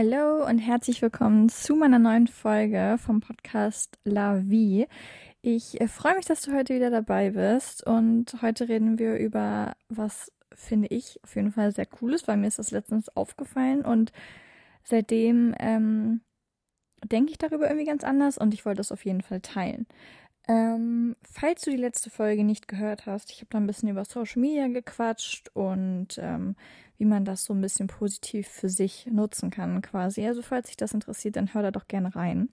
Hallo und herzlich willkommen zu meiner neuen Folge vom Podcast La Vie. Ich äh, freue mich, dass du heute wieder dabei bist und heute reden wir über was finde ich auf jeden Fall sehr cooles, weil mir ist das letztens aufgefallen und seitdem ähm, denke ich darüber irgendwie ganz anders und ich wollte das auf jeden Fall teilen. Ähm, falls du die letzte Folge nicht gehört hast, ich habe da ein bisschen über Social Media gequatscht und ähm, wie man das so ein bisschen positiv für sich nutzen kann quasi. Also falls dich das interessiert, dann hör da doch gerne rein.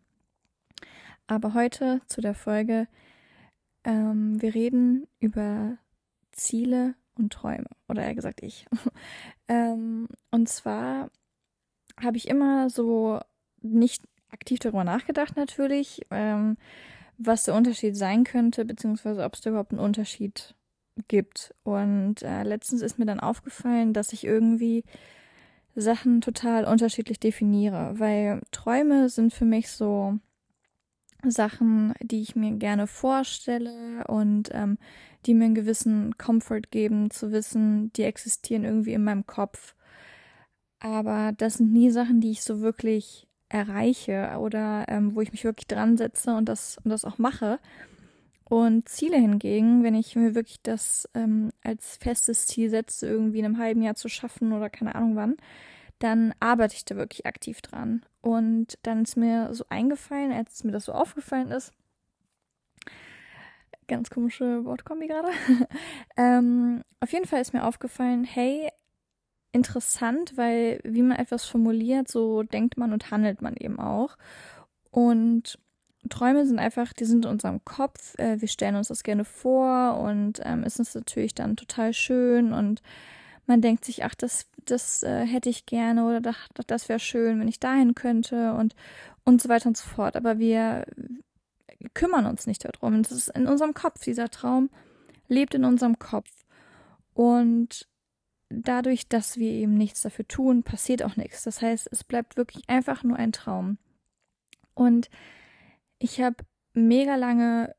Aber heute zu der Folge, ähm, wir reden über Ziele und Träume. Oder eher gesagt ich. ähm, und zwar habe ich immer so nicht aktiv darüber nachgedacht natürlich, ähm, was der Unterschied sein könnte, beziehungsweise ob es überhaupt einen Unterschied gibt. Und äh, letztens ist mir dann aufgefallen, dass ich irgendwie Sachen total unterschiedlich definiere, weil Träume sind für mich so Sachen, die ich mir gerne vorstelle und ähm, die mir einen gewissen Comfort geben, zu wissen, die existieren irgendwie in meinem Kopf. Aber das sind nie Sachen, die ich so wirklich erreiche oder ähm, wo ich mich wirklich dran setze und das, und das auch mache. Und Ziele hingegen, wenn ich mir wirklich das ähm, als festes Ziel setze, irgendwie in einem halben Jahr zu schaffen oder keine Ahnung wann, dann arbeite ich da wirklich aktiv dran. Und dann ist mir so eingefallen, als mir das so aufgefallen ist, ganz komische Wortkombi gerade. ähm, auf jeden Fall ist mir aufgefallen, hey, interessant, weil wie man etwas formuliert, so denkt man und handelt man eben auch. Und Träume sind einfach, die sind in unserem Kopf. Äh, wir stellen uns das gerne vor und ähm, es ist natürlich dann total schön und man denkt sich, ach, das, das äh, hätte ich gerne oder das, das wäre schön, wenn ich dahin könnte und, und so weiter und so fort. Aber wir kümmern uns nicht darum. Das ist in unserem Kopf. Dieser Traum lebt in unserem Kopf. Und dadurch, dass wir eben nichts dafür tun, passiert auch nichts. Das heißt, es bleibt wirklich einfach nur ein Traum. Und ich habe mega lange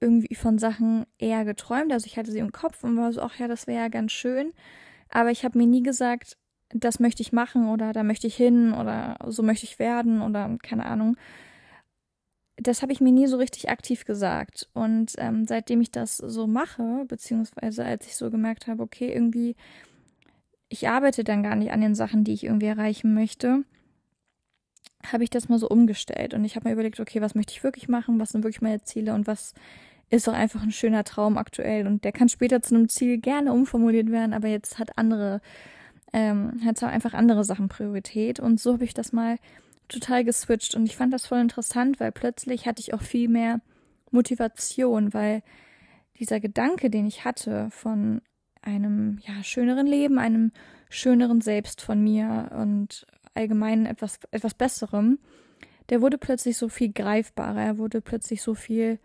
irgendwie von Sachen eher geträumt. Also ich hatte sie im Kopf und war so, ach ja, das wäre ja ganz schön. Aber ich habe mir nie gesagt, das möchte ich machen oder da möchte ich hin oder so möchte ich werden oder keine Ahnung. Das habe ich mir nie so richtig aktiv gesagt. Und ähm, seitdem ich das so mache, beziehungsweise als ich so gemerkt habe, okay, irgendwie, ich arbeite dann gar nicht an den Sachen, die ich irgendwie erreichen möchte, habe ich das mal so umgestellt. Und ich habe mir überlegt, okay, was möchte ich wirklich machen, was sind wirklich meine Ziele? Und was ist doch einfach ein schöner Traum aktuell? Und der kann später zu einem Ziel gerne umformuliert werden, aber jetzt hat andere, ähm, hat einfach andere Sachen Priorität. Und so habe ich das mal total geswitcht. Und ich fand das voll interessant, weil plötzlich hatte ich auch viel mehr Motivation, weil dieser Gedanke, den ich hatte von einem ja schöneren Leben, einem schöneren Selbst von mir und allgemein etwas etwas besserem, der wurde plötzlich so viel greifbarer, er wurde plötzlich so viel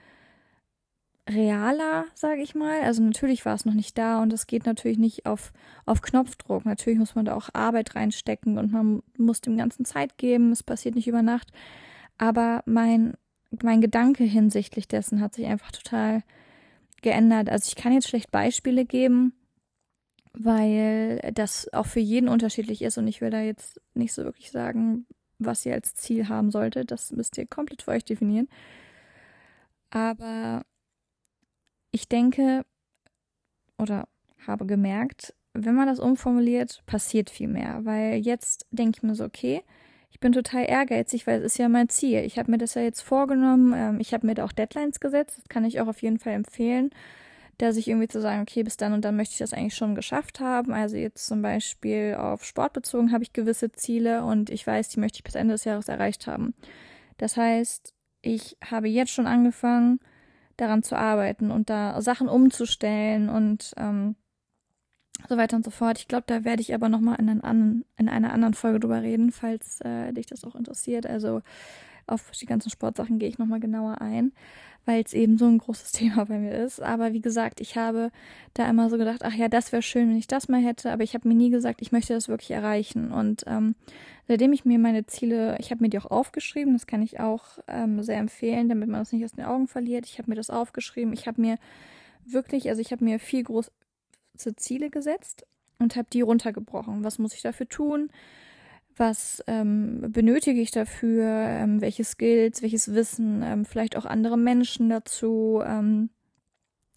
realer, sage ich mal. Also natürlich war es noch nicht da und es geht natürlich nicht auf, auf Knopfdruck. Natürlich muss man da auch Arbeit reinstecken und man muss dem Ganzen Zeit geben. Es passiert nicht über Nacht. Aber mein, mein Gedanke hinsichtlich dessen hat sich einfach total geändert. Also ich kann jetzt schlecht Beispiele geben, weil das auch für jeden unterschiedlich ist und ich will da jetzt nicht so wirklich sagen, was ihr als Ziel haben solltet. Das müsst ihr komplett für euch definieren. Aber ich denke oder habe gemerkt, wenn man das umformuliert, passiert viel mehr. Weil jetzt denke ich mir so, okay, ich bin total ehrgeizig, weil es ist ja mein Ziel. Ich habe mir das ja jetzt vorgenommen. Ähm, ich habe mir da auch Deadlines gesetzt. Das kann ich auch auf jeden Fall empfehlen, da sich irgendwie zu sagen, okay, bis dann und dann möchte ich das eigentlich schon geschafft haben. Also jetzt zum Beispiel auf Sport bezogen habe ich gewisse Ziele und ich weiß, die möchte ich bis Ende des Jahres erreicht haben. Das heißt, ich habe jetzt schon angefangen, daran zu arbeiten und da Sachen umzustellen und ähm, so weiter und so fort. Ich glaube, da werde ich aber nochmal in, in einer anderen Folge drüber reden, falls äh, dich das auch interessiert. Also auf die ganzen Sportsachen gehe ich nochmal genauer ein, weil es eben so ein großes Thema bei mir ist. Aber wie gesagt, ich habe da immer so gedacht, ach ja, das wäre schön, wenn ich das mal hätte, aber ich habe mir nie gesagt, ich möchte das wirklich erreichen. Und ähm, seitdem ich mir meine Ziele, ich habe mir die auch aufgeschrieben, das kann ich auch ähm, sehr empfehlen, damit man das nicht aus den Augen verliert. Ich habe mir das aufgeschrieben, ich habe mir wirklich, also ich habe mir viel große Ziele gesetzt und habe die runtergebrochen. Was muss ich dafür tun? Was ähm, benötige ich dafür, ähm, welche Skills, welches Wissen, ähm, vielleicht auch andere Menschen dazu. Ähm,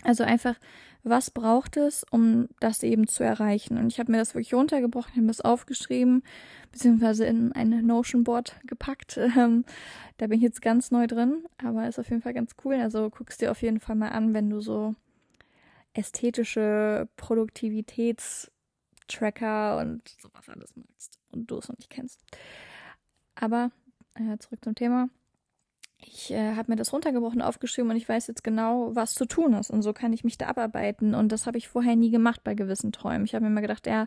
also einfach, was braucht es, um das eben zu erreichen? Und ich habe mir das wirklich runtergebrochen, habe das aufgeschrieben, beziehungsweise in ein Notion-Board gepackt. Ähm, da bin ich jetzt ganz neu drin, aber ist auf jeden Fall ganz cool. Also guckst dir auf jeden Fall mal an, wenn du so ästhetische Produktivitätstracker und sowas alles magst und du es noch nicht kennst. Aber äh, zurück zum Thema. Ich äh, habe mir das runtergebrochen, aufgeschrieben und ich weiß jetzt genau, was zu tun ist. Und so kann ich mich da abarbeiten. Und das habe ich vorher nie gemacht bei gewissen Träumen. Ich habe mir immer gedacht, ja,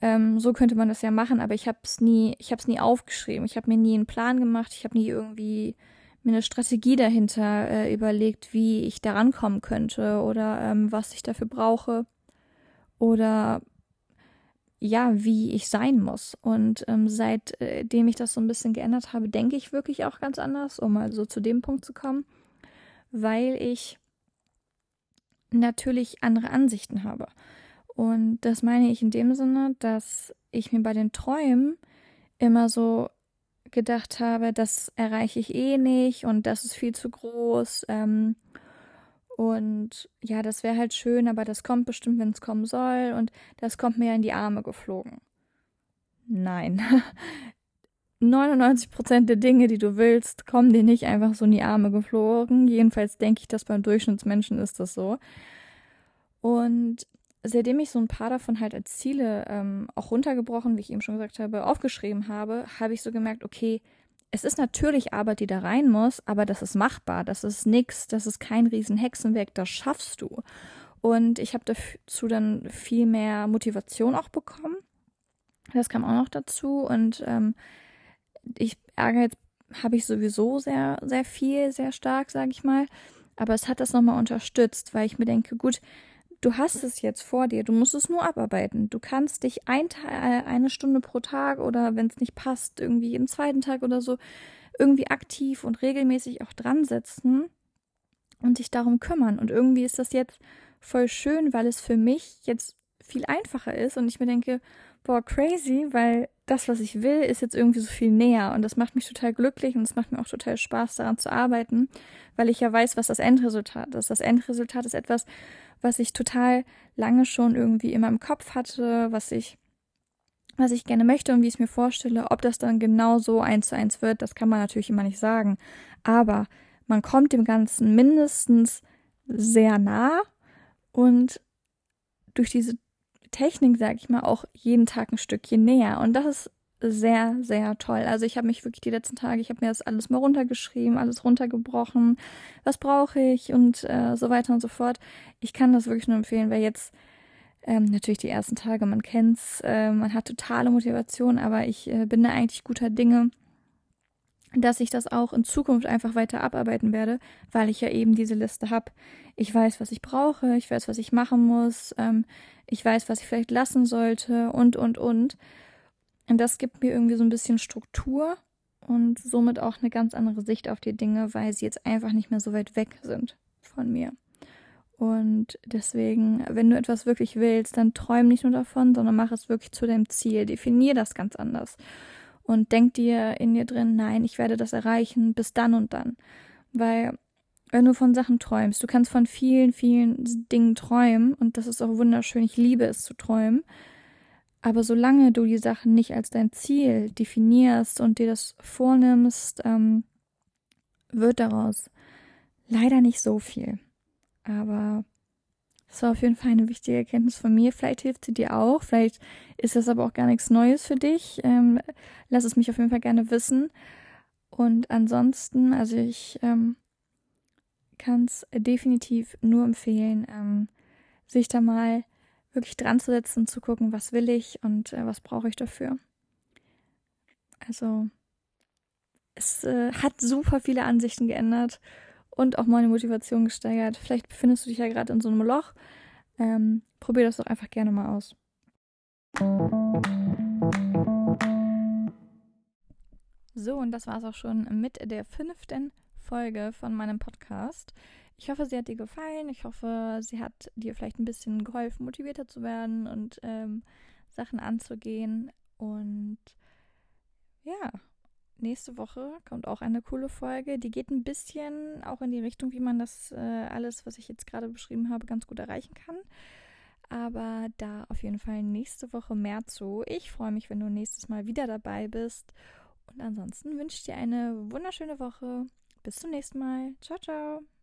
ähm, so könnte man das ja machen, aber ich habe es nie, ich habe es nie aufgeschrieben. Ich habe mir nie einen Plan gemacht. Ich habe nie irgendwie mir eine Strategie dahinter äh, überlegt, wie ich da rankommen könnte oder ähm, was ich dafür brauche oder ja, wie ich sein muss. Und ähm, seitdem ich das so ein bisschen geändert habe, denke ich wirklich auch ganz anders, um mal so zu dem Punkt zu kommen, weil ich natürlich andere Ansichten habe. Und das meine ich in dem Sinne, dass ich mir bei den Träumen immer so gedacht habe, das erreiche ich eh nicht und das ist viel zu groß. Ähm, und ja, das wäre halt schön, aber das kommt bestimmt, wenn es kommen soll. Und das kommt mir ja in die Arme geflogen. Nein. 99% der Dinge, die du willst, kommen dir nicht einfach so in die Arme geflogen. Jedenfalls denke ich, dass beim Durchschnittsmenschen ist das so. Und seitdem ich so ein paar davon halt als Ziele ähm, auch runtergebrochen, wie ich eben schon gesagt habe, aufgeschrieben habe, habe ich so gemerkt, okay, es ist natürlich Arbeit, die da rein muss, aber das ist machbar, das ist nix, das ist kein riesen Hexenwerk, das schaffst du. Und ich habe dazu dann viel mehr Motivation auch bekommen. Das kam auch noch dazu. Und ähm, ich jetzt habe ich sowieso sehr, sehr viel, sehr stark, sage ich mal. Aber es hat das nochmal unterstützt, weil ich mir denke, gut, du hast es jetzt vor dir, du musst es nur abarbeiten. Du kannst dich ein, äh, eine Stunde pro Tag oder wenn es nicht passt, irgendwie jeden zweiten Tag oder so, irgendwie aktiv und regelmäßig auch dran setzen und dich darum kümmern. Und irgendwie ist das jetzt voll schön, weil es für mich jetzt viel einfacher ist und ich mir denke, boah, crazy, weil das, was ich will, ist jetzt irgendwie so viel näher und das macht mich total glücklich und es macht mir auch total Spaß, daran zu arbeiten, weil ich ja weiß, was das Endresultat ist. Das Endresultat ist etwas, was ich total lange schon irgendwie in meinem Kopf hatte, was ich was ich gerne möchte und wie ich es mir vorstelle, ob das dann genau so eins zu eins wird, das kann man natürlich immer nicht sagen. Aber man kommt dem Ganzen mindestens sehr nah und durch diese Technik, sage ich mal, auch jeden Tag ein Stückchen näher. Und das ist sehr, sehr toll. Also ich habe mich wirklich die letzten Tage, ich habe mir das alles mal runtergeschrieben, alles runtergebrochen, was brauche ich und äh, so weiter und so fort. Ich kann das wirklich nur empfehlen, weil jetzt ähm, natürlich die ersten Tage, man kennt's, äh, man hat totale Motivation, aber ich äh, bin da eigentlich guter Dinge, dass ich das auch in Zukunft einfach weiter abarbeiten werde, weil ich ja eben diese Liste habe. Ich weiß, was ich brauche, ich weiß, was ich machen muss, ähm, ich weiß, was ich vielleicht lassen sollte und, und, und. Und das gibt mir irgendwie so ein bisschen Struktur und somit auch eine ganz andere Sicht auf die Dinge, weil sie jetzt einfach nicht mehr so weit weg sind von mir. Und deswegen, wenn du etwas wirklich willst, dann träum nicht nur davon, sondern mach es wirklich zu deinem Ziel. Definier das ganz anders. Und denk dir in dir drin, nein, ich werde das erreichen bis dann und dann. Weil, wenn du von Sachen träumst, du kannst von vielen, vielen Dingen träumen und das ist auch wunderschön. Ich liebe es zu träumen. Aber solange du die Sachen nicht als dein Ziel definierst und dir das vornimmst, ähm, wird daraus leider nicht so viel. Aber das war auf jeden Fall eine wichtige Erkenntnis von mir. Vielleicht hilft sie dir auch. Vielleicht ist das aber auch gar nichts Neues für dich. Ähm, lass es mich auf jeden Fall gerne wissen. Und ansonsten, also ich ähm, kann es definitiv nur empfehlen, ähm, sich da mal wirklich dran zu setzen, zu gucken, was will ich und äh, was brauche ich dafür. Also es äh, hat super viele Ansichten geändert und auch meine Motivation gesteigert. Vielleicht befindest du dich ja gerade in so einem Loch. Ähm, probier das doch einfach gerne mal aus. So, und das war es auch schon mit der fünften Folge von meinem Podcast. Ich hoffe, sie hat dir gefallen. Ich hoffe, sie hat dir vielleicht ein bisschen geholfen, motivierter zu werden und ähm, Sachen anzugehen. Und ja, nächste Woche kommt auch eine coole Folge. Die geht ein bisschen auch in die Richtung, wie man das äh, alles, was ich jetzt gerade beschrieben habe, ganz gut erreichen kann. Aber da auf jeden Fall nächste Woche mehr zu. Ich freue mich, wenn du nächstes Mal wieder dabei bist. Und ansonsten wünsche ich dir eine wunderschöne Woche. Bis zum nächsten Mal. Ciao, ciao.